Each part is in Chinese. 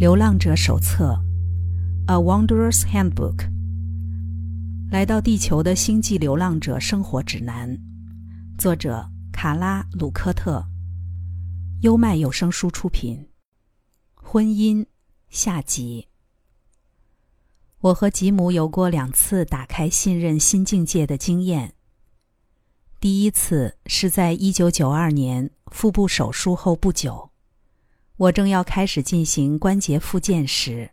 流浪者手册，《A Wanderer's Handbook》。来到地球的星际流浪者生活指南，作者卡拉·鲁科特。优麦有声书出品。婚姻下集。我和吉姆有过两次打开信任新境界的经验。第一次是在一九九二年腹部手术后不久，我正要开始进行关节复健时，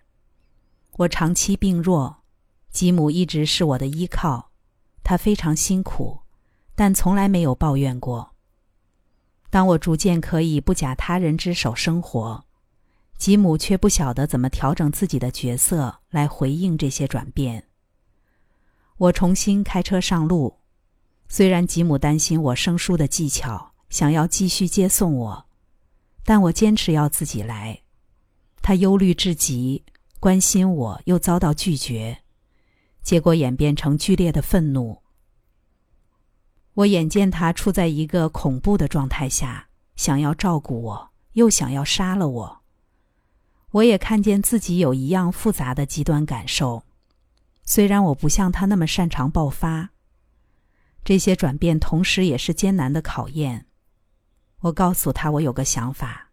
我长期病弱，吉姆一直是我的依靠，他非常辛苦，但从来没有抱怨过。当我逐渐可以不假他人之手生活，吉姆却不晓得怎么调整自己的角色来回应这些转变。我重新开车上路。虽然吉姆担心我生疏的技巧，想要继续接送我，但我坚持要自己来。他忧虑至极，关心我又遭到拒绝，结果演变成剧烈的愤怒。我眼见他处在一个恐怖的状态下，想要照顾我，又想要杀了我。我也看见自己有一样复杂的极端感受，虽然我不像他那么擅长爆发。这些转变同时也是艰难的考验。我告诉他我有个想法，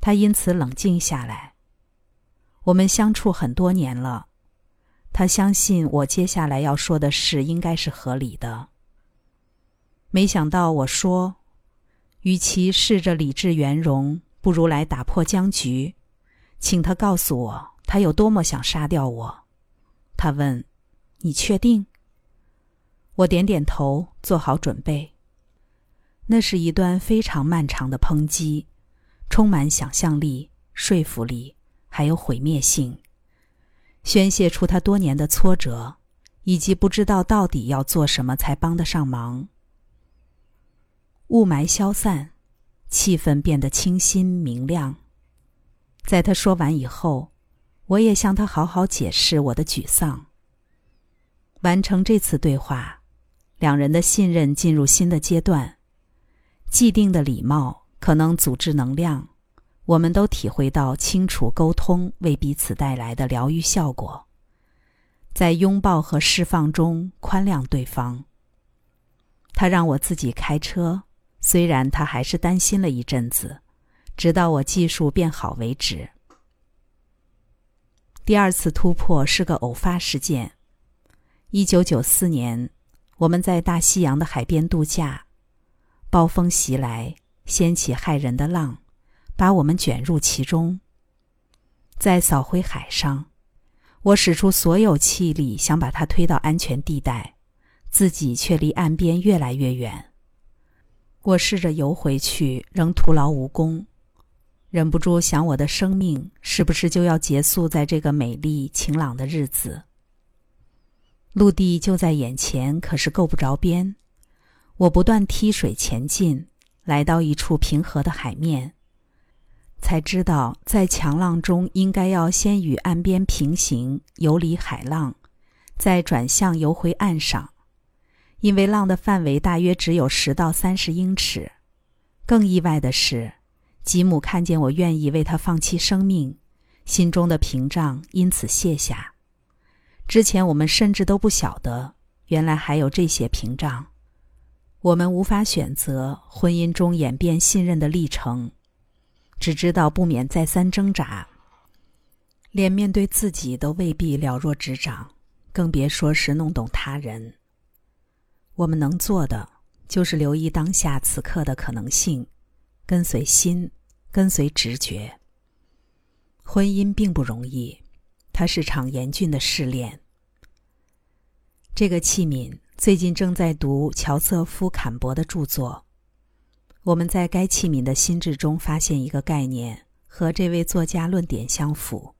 他因此冷静下来。我们相处很多年了，他相信我接下来要说的事应该是合理的。没想到我说，与其试着理智圆融，不如来打破僵局，请他告诉我他有多么想杀掉我。他问：“你确定？”我点点头，做好准备。那是一段非常漫长的抨击，充满想象力、说服力，还有毁灭性，宣泄出他多年的挫折，以及不知道到底要做什么才帮得上忙。雾霾消散，气氛变得清新明亮。在他说完以后，我也向他好好解释我的沮丧。完成这次对话。两人的信任进入新的阶段，既定的礼貌可能组织能量，我们都体会到清楚沟通为彼此带来的疗愈效果，在拥抱和释放中宽谅对方。他让我自己开车，虽然他还是担心了一阵子，直到我技术变好为止。第二次突破是个偶发事件，一九九四年。我们在大西洋的海边度假，暴风袭来，掀起骇人的浪，把我们卷入其中。在扫灰海上，我使出所有气力想把它推到安全地带，自己却离岸边越来越远。我试着游回去，仍徒劳无功，忍不住想：我的生命是不是就要结束在这个美丽晴朗的日子？陆地就在眼前，可是够不着边。我不断踢水前进，来到一处平和的海面，才知道在强浪中应该要先与岸边平行，游离海浪，再转向游回岸上。因为浪的范围大约只有十到三十英尺。更意外的是，吉姆看见我愿意为他放弃生命，心中的屏障因此卸下。之前我们甚至都不晓得，原来还有这些屏障。我们无法选择婚姻中演变信任的历程，只知道不免再三挣扎，连面对自己都未必了若指掌，更别说是弄懂他人。我们能做的就是留意当下此刻的可能性，跟随心，跟随直觉。婚姻并不容易。它是场严峻的试炼。这个器皿最近正在读乔瑟夫·坎伯的著作。我们在该器皿的心智中发现一个概念，和这位作家论点相符，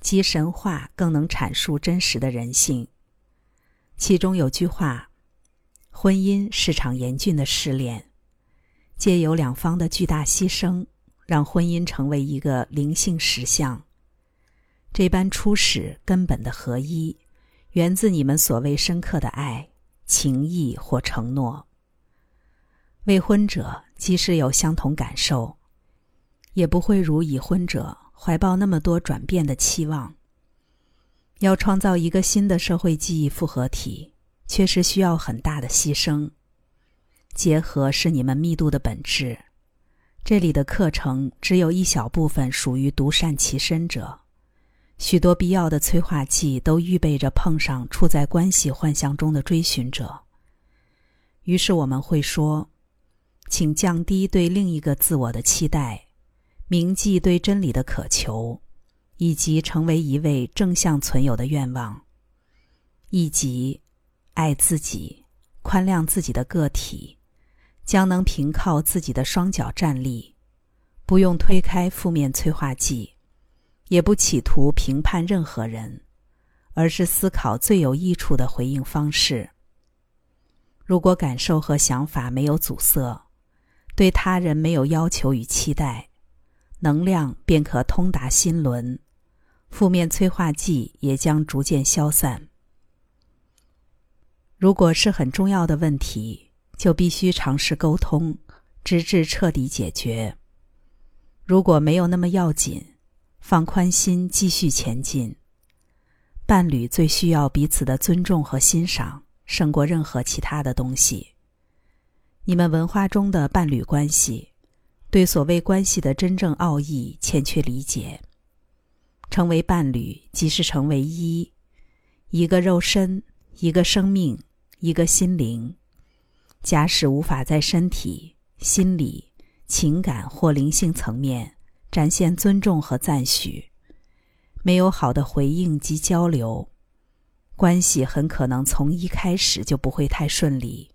即神话更能阐述真实的人性。其中有句话：“婚姻是场严峻的试炼，借由两方的巨大牺牲，让婚姻成为一个灵性实相。”这般初始根本的合一，源自你们所谓深刻的爱、情谊或承诺。未婚者即使有相同感受，也不会如已婚者怀抱那么多转变的期望。要创造一个新的社会记忆复合体，确实需要很大的牺牲。结合是你们密度的本质。这里的课程只有一小部分属于独善其身者，许多必要的催化剂都预备着碰上处在关系幻象中的追寻者。于是我们会说，请降低对另一个自我的期待，铭记对真理的渴求，以及成为一位正向存有的愿望，以及爱自己、宽谅自己的个体。将能凭靠自己的双脚站立，不用推开负面催化剂，也不企图评判任何人，而是思考最有益处的回应方式。如果感受和想法没有阻塞，对他人没有要求与期待，能量便可通达心轮，负面催化剂也将逐渐消散。如果是很重要的问题。就必须尝试沟通，直至彻底解决。如果没有那么要紧，放宽心，继续前进。伴侣最需要彼此的尊重和欣赏，胜过任何其他的东西。你们文化中的伴侣关系，对所谓关系的真正奥义欠缺理解。成为伴侣，即是成为一，一个肉身，一个生命，一个心灵。假使无法在身体、心理、情感或灵性层面展现尊重和赞许，没有好的回应及交流，关系很可能从一开始就不会太顺利。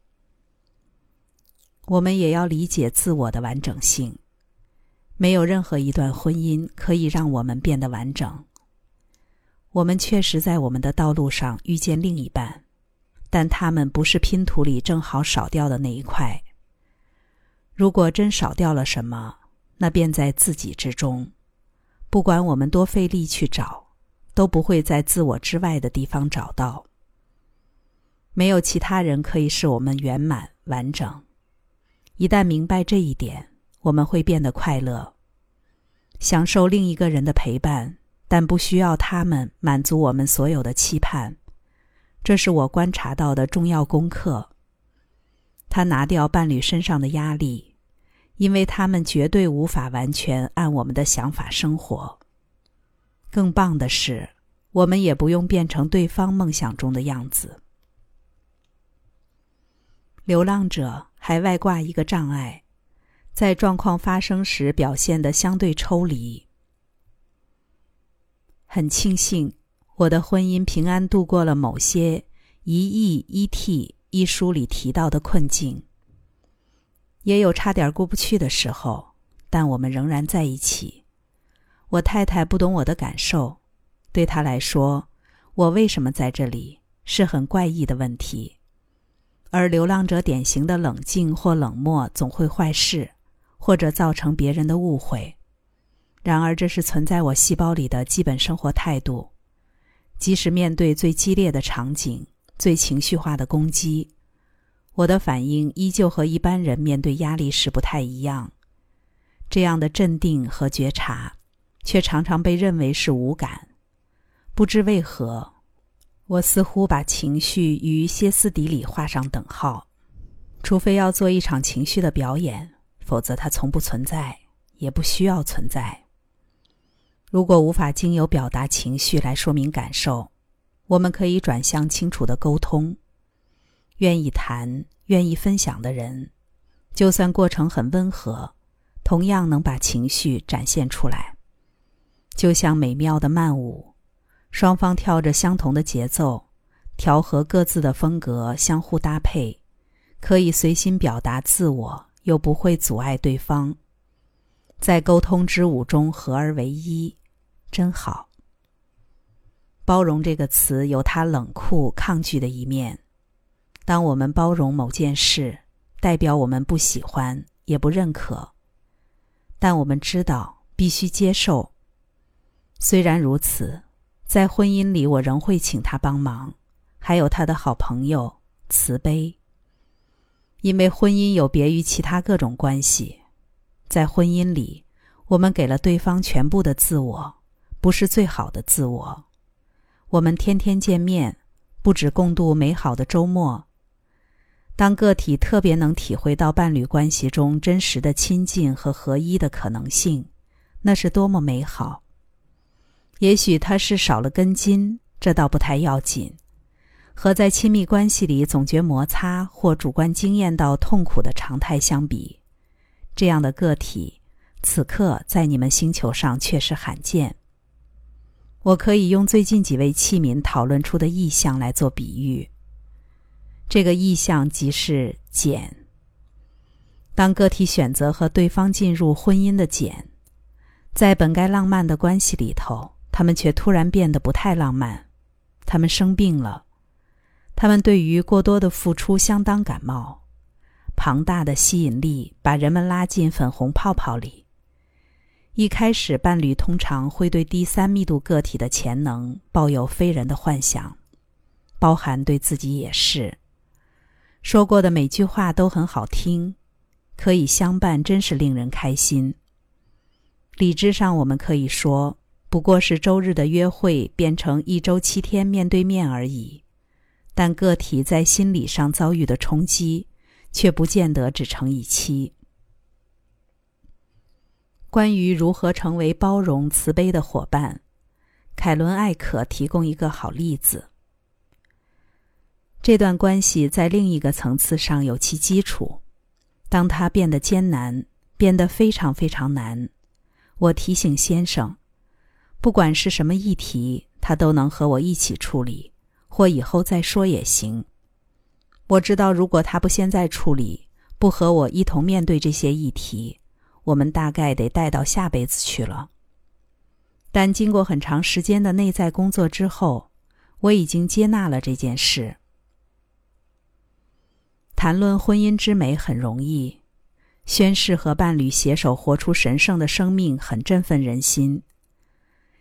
我们也要理解自我的完整性，没有任何一段婚姻可以让我们变得完整。我们确实在我们的道路上遇见另一半。但他们不是拼图里正好少掉的那一块。如果真少掉了什么，那便在自己之中。不管我们多费力去找，都不会在自我之外的地方找到。没有其他人可以使我们圆满完整。一旦明白这一点，我们会变得快乐，享受另一个人的陪伴，但不需要他们满足我们所有的期盼。这是我观察到的重要功课。他拿掉伴侣身上的压力，因为他们绝对无法完全按我们的想法生活。更棒的是，我们也不用变成对方梦想中的样子。流浪者还外挂一个障碍，在状况发生时表现的相对抽离。很庆幸。我的婚姻平安度过了某些《一亿一 T》一书里提到的困境，也有差点过不去的时候，但我们仍然在一起。我太太不懂我的感受，对她来说，我为什么在这里是很怪异的问题，而流浪者典型的冷静或冷漠总会坏事，或者造成别人的误会。然而，这是存在我细胞里的基本生活态度。即使面对最激烈的场景、最情绪化的攻击，我的反应依旧和一般人面对压力时不太一样。这样的镇定和觉察，却常常被认为是无感。不知为何，我似乎把情绪与歇斯底里画上等号。除非要做一场情绪的表演，否则它从不存在，也不需要存在。如果无法经由表达情绪来说明感受，我们可以转向清楚的沟通。愿意谈、愿意分享的人，就算过程很温和，同样能把情绪展现出来。就像美妙的慢舞，双方跳着相同的节奏，调和各自的风格，相互搭配，可以随心表达自我，又不会阻碍对方，在沟通之舞中合而为一。真好。包容这个词有它冷酷、抗拒的一面。当我们包容某件事，代表我们不喜欢也不认可。但我们知道必须接受。虽然如此，在婚姻里我仍会请他帮忙，还有他的好朋友慈悲。因为婚姻有别于其他各种关系，在婚姻里。我们给了对方全部的自我，不是最好的自我。我们天天见面，不止共度美好的周末。当个体特别能体会到伴侣关系中真实的亲近和合一的可能性，那是多么美好！也许他是少了根筋，这倒不太要紧。和在亲密关系里总觉摩擦或主观经验到痛苦的常态相比，这样的个体此刻在你们星球上确实罕见。我可以用最近几位器皿讨论出的意象来做比喻。这个意象即是茧。当个体选择和对方进入婚姻的茧，在本该浪漫的关系里头，他们却突然变得不太浪漫。他们生病了。他们对于过多的付出相当感冒，庞大的吸引力把人们拉进粉红泡泡里。一开始，伴侣通常会对第三密度个体的潜能抱有非人的幻想，包含对自己也是。说过的每句话都很好听，可以相伴，真是令人开心。理智上，我们可以说，不过是周日的约会变成一周七天面对面而已。但个体在心理上遭遇的冲击，却不见得只成一期。关于如何成为包容、慈悲的伙伴，凯伦·艾可提供一个好例子。这段关系在另一个层次上有其基础。当它变得艰难，变得非常非常难，我提醒先生，不管是什么议题，他都能和我一起处理。或以后再说也行。我知道，如果他不现在处理，不和我一同面对这些议题，我们大概得带到下辈子去了。但经过很长时间的内在工作之后，我已经接纳了这件事。谈论婚姻之美很容易，宣誓和伴侣携手活出神圣的生命很振奋人心。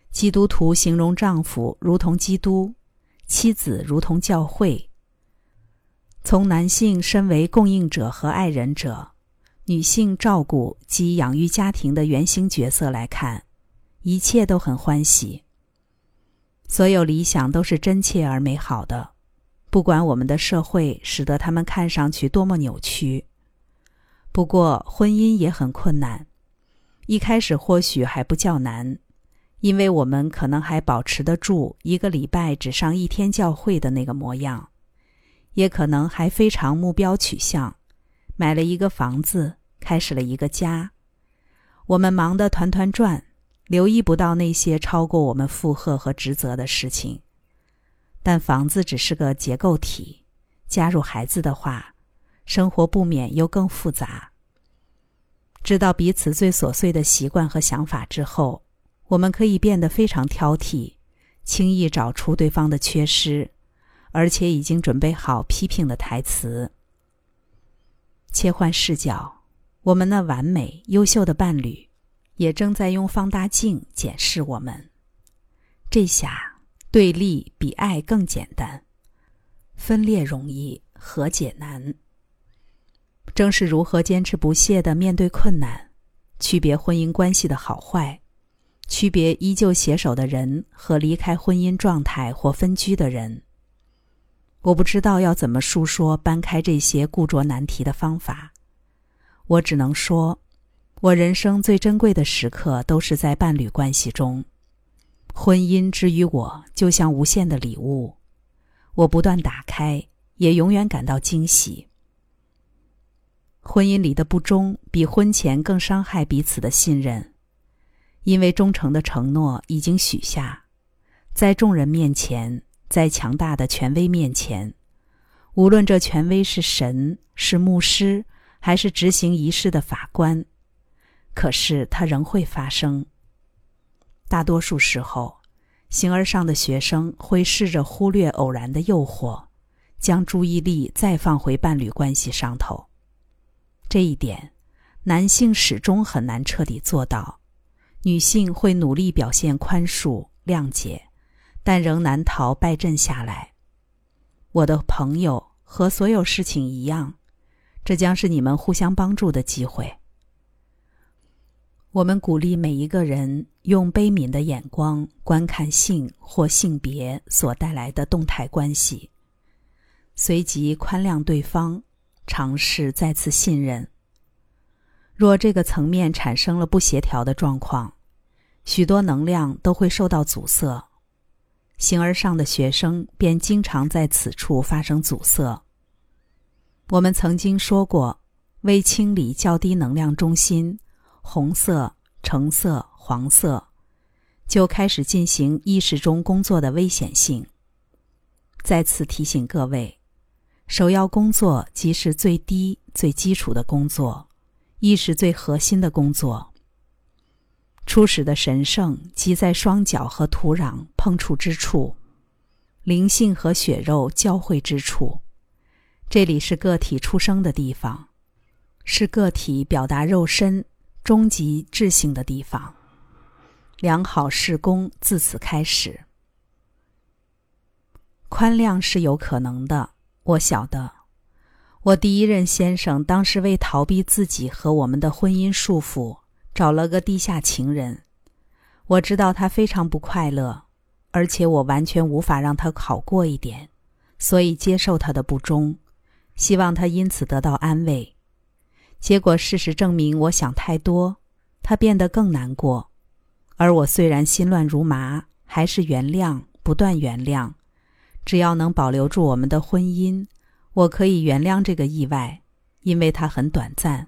基督徒形容丈夫如同基督。妻子如同教会。从男性身为供应者和爱人者，女性照顾及养育家庭的原型角色来看，一切都很欢喜。所有理想都是真切而美好的，不管我们的社会使得他们看上去多么扭曲。不过，婚姻也很困难，一开始或许还不较难。因为我们可能还保持得住一个礼拜只上一天教会的那个模样，也可能还非常目标取向，买了一个房子，开始了一个家。我们忙得团团转，留意不到那些超过我们负荷和职责的事情。但房子只是个结构体，加入孩子的话，生活不免又更复杂。知道彼此最琐碎的习惯和想法之后。我们可以变得非常挑剔，轻易找出对方的缺失，而且已经准备好批评的台词。切换视角，我们那完美优秀的伴侣，也正在用放大镜检视我们。这下对立比爱更简单，分裂容易，和解难。正是如何坚持不懈的面对困难，区别婚姻关系的好坏。区别依旧携手的人和离开婚姻状态或分居的人。我不知道要怎么述说搬开这些固着难题的方法，我只能说，我人生最珍贵的时刻都是在伴侣关系中。婚姻之于我就像无限的礼物，我不断打开，也永远感到惊喜。婚姻里的不忠比婚前更伤害彼此的信任。因为忠诚的承诺已经许下，在众人面前，在强大的权威面前，无论这权威是神、是牧师，还是执行仪式的法官，可是它仍会发生。大多数时候，形而上的学生会试着忽略偶然的诱惑，将注意力再放回伴侣关系上头。这一点，男性始终很难彻底做到。女性会努力表现宽恕、谅解，但仍难逃败阵下来。我的朋友和所有事情一样，这将是你们互相帮助的机会。我们鼓励每一个人用悲悯的眼光观看性或性别所带来的动态关系，随即宽谅对方，尝试再次信任。若这个层面产生了不协调的状况，许多能量都会受到阻塞，形而上的学生便经常在此处发生阻塞。我们曾经说过，为清理较低能量中心。红色、橙色、黄色，就开始进行意识中工作的危险性。再次提醒各位，首要工作即是最低、最基础的工作，亦是最核心的工作。初始的神圣即在双脚和土壤碰触之处，灵性和血肉交汇之处，这里是个体出生的地方，是个体表达肉身。终极智性的地方，良好事功自此开始。宽谅是有可能的，我晓得。我第一任先生当时为逃避自己和我们的婚姻束缚，找了个地下情人。我知道他非常不快乐，而且我完全无法让他好过一点，所以接受他的不忠，希望他因此得到安慰。结果，事实证明，我想太多，他变得更难过，而我虽然心乱如麻，还是原谅，不断原谅。只要能保留住我们的婚姻，我可以原谅这个意外，因为它很短暂，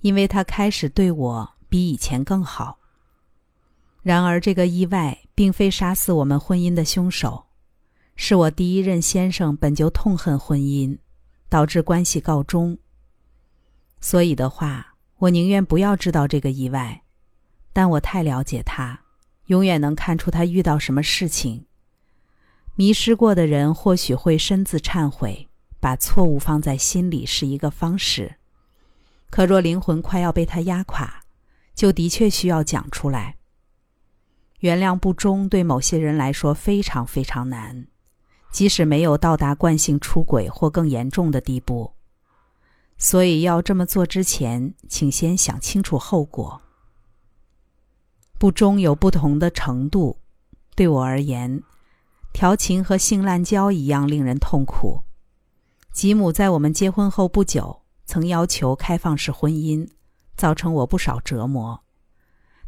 因为他开始对我比以前更好。然而，这个意外并非杀死我们婚姻的凶手，是我第一任先生本就痛恨婚姻，导致关系告终。所以的话，我宁愿不要知道这个意外，但我太了解他，永远能看出他遇到什么事情。迷失过的人或许会深自忏悔，把错误放在心里是一个方式。可若灵魂快要被他压垮，就的确需要讲出来。原谅不忠对某些人来说非常非常难，即使没有到达惯性出轨或更严重的地步。所以要这么做之前，请先想清楚后果。不忠有不同的程度，对我而言，调情和性滥交一样令人痛苦。吉姆在我们结婚后不久，曾要求开放式婚姻，造成我不少折磨。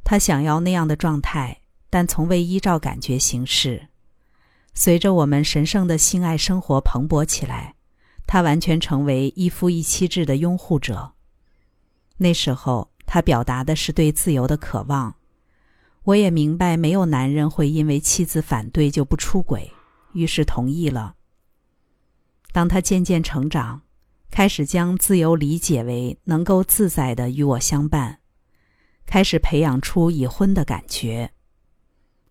他想要那样的状态，但从未依照感觉行事。随着我们神圣的性爱生活蓬勃起来。他完全成为一夫一妻制的拥护者。那时候，他表达的是对自由的渴望。我也明白，没有男人会因为妻子反对就不出轨，于是同意了。当他渐渐成长，开始将自由理解为能够自在的与我相伴，开始培养出已婚的感觉。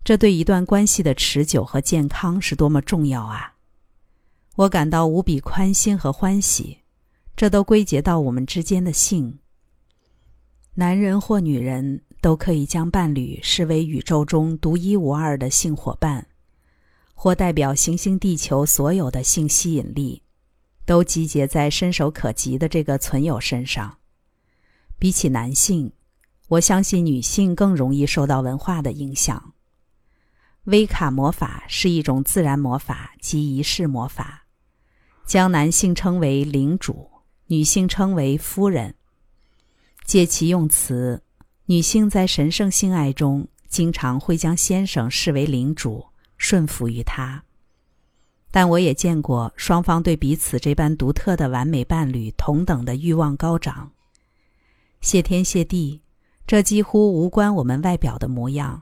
这对一段关系的持久和健康是多么重要啊！我感到无比宽心和欢喜，这都归结到我们之间的性。男人或女人都可以将伴侣视为宇宙中独一无二的性伙伴，或代表行星地球所有的性吸引力，都集结在伸手可及的这个存有身上。比起男性，我相信女性更容易受到文化的影响。威卡魔法是一种自然魔法及仪式魔法。将男性称为领主，女性称为夫人。借其用词，女性在神圣性爱中经常会将先生视为领主，顺服于他。但我也见过双方对彼此这般独特的完美伴侣同等的欲望高涨。谢天谢地，这几乎无关我们外表的模样，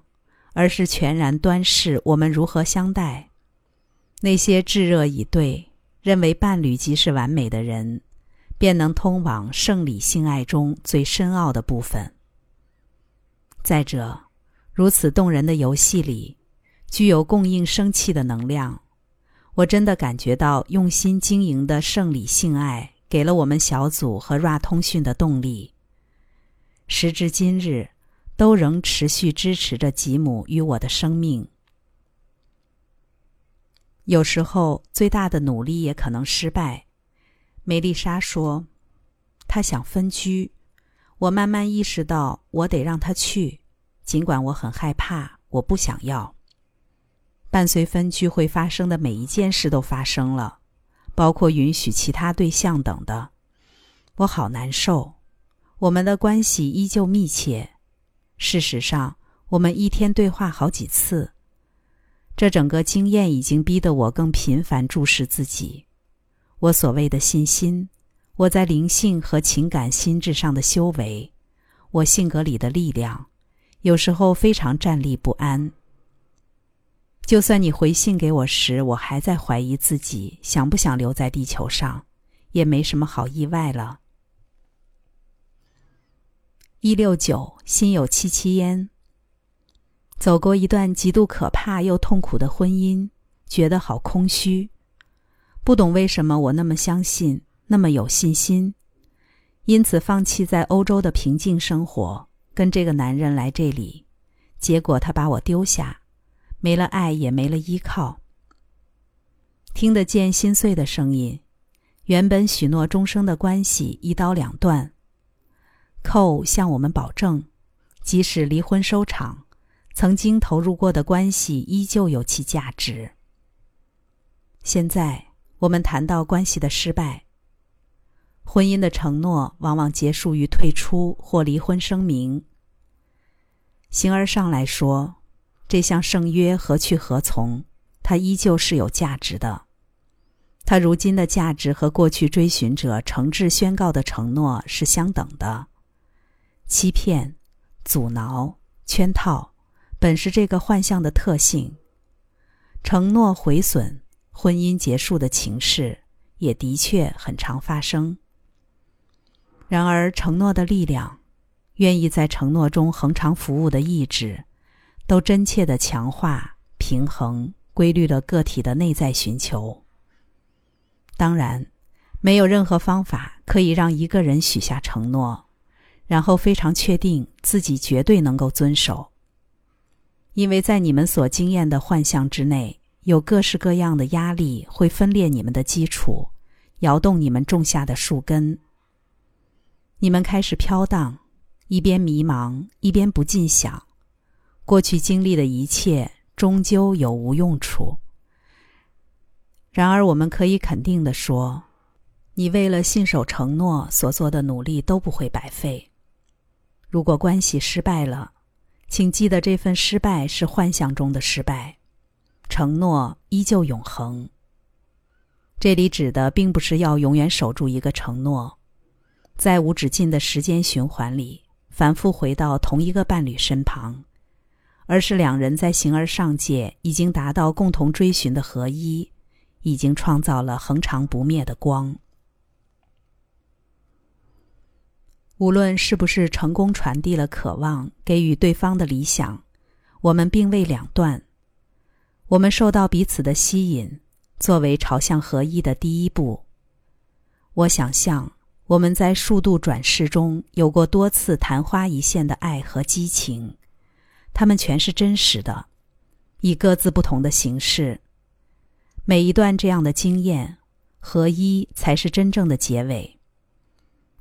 而是全然端视我们如何相待。那些炙热以对。认为伴侣即是完美的人，便能通往圣理性爱中最深奥的部分。再者，如此动人的游戏里，具有供应生气的能量。我真的感觉到用心经营的圣理性爱给了我们小组和 RA 通讯的动力。时至今日，都仍持续支持着吉姆与我的生命。有时候，最大的努力也可能失败。梅丽莎说：“她想分居，我慢慢意识到，我得让他去，尽管我很害怕，我不想要。伴随分居会发生的每一件事都发生了，包括允许其他对象等的。我好难受。我们的关系依旧密切，事实上，我们一天对话好几次。这整个经验已经逼得我更频繁注视自己。我所谓的信心，我在灵性和情感心智上的修为，我性格里的力量，有时候非常站立不安。就算你回信给我时，我还在怀疑自己想不想留在地球上，也没什么好意外了。一六九，心有戚戚焉。走过一段极度可怕又痛苦的婚姻，觉得好空虚。不懂为什么我那么相信，那么有信心，因此放弃在欧洲的平静生活，跟这个男人来这里。结果他把我丢下，没了爱，也没了依靠。听得见心碎的声音，原本许诺终生的关系一刀两断。寇向我们保证，即使离婚收场，曾经投入过的关系依旧有其价值。现在我们谈到关系的失败，婚姻的承诺往往结束于退出或离婚声明。形而上来说，这项圣约何去何从？它依旧是有价值的。它如今的价值和过去追寻者诚挚宣告的承诺是相等的。欺骗、阻挠、圈套，本是这个幻象的特性。承诺毁损、婚姻结束的情事，也的确很常发生。然而，承诺的力量，愿意在承诺中恒常服务的意志，都真切的强化、平衡、规律了个体的内在寻求。当然，没有任何方法可以让一个人许下承诺。然后非常确定自己绝对能够遵守，因为在你们所经验的幻象之内，有各式各样的压力会分裂你们的基础，摇动你们种下的树根。你们开始飘荡，一边迷茫，一边不禁想：过去经历的一切终究有无用处。然而，我们可以肯定的说，你为了信守承诺所做的努力都不会白费。如果关系失败了，请记得这份失败是幻想中的失败，承诺依旧永恒。这里指的并不是要永远守住一个承诺，在无止境的时间循环里反复回到同一个伴侣身旁，而是两人在形而上界已经达到共同追寻的合一，已经创造了恒长不灭的光。无论是不是成功传递了渴望，给予对方的理想，我们并未两断。我们受到彼此的吸引，作为朝向合一的第一步。我想象我们在数度转世中有过多次昙花一现的爱和激情，它们全是真实的，以各自不同的形式。每一段这样的经验，合一才是真正的结尾。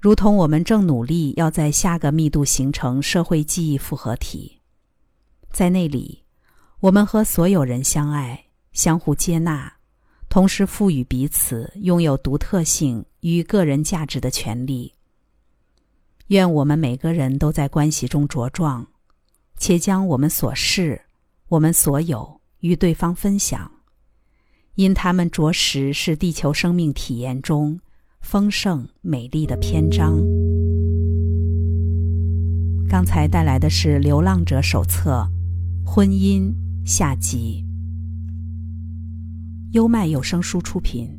如同我们正努力要在下个密度形成社会记忆复合体，在那里，我们和所有人相爱、相互接纳，同时赋予彼此拥有独特性与个人价值的权利。愿我们每个人都在关系中茁壮，且将我们所示、我们所有与对方分享，因他们着实是地球生命体验中。丰盛美丽的篇章。刚才带来的是《流浪者手册》婚姻下集。优麦有声书出品。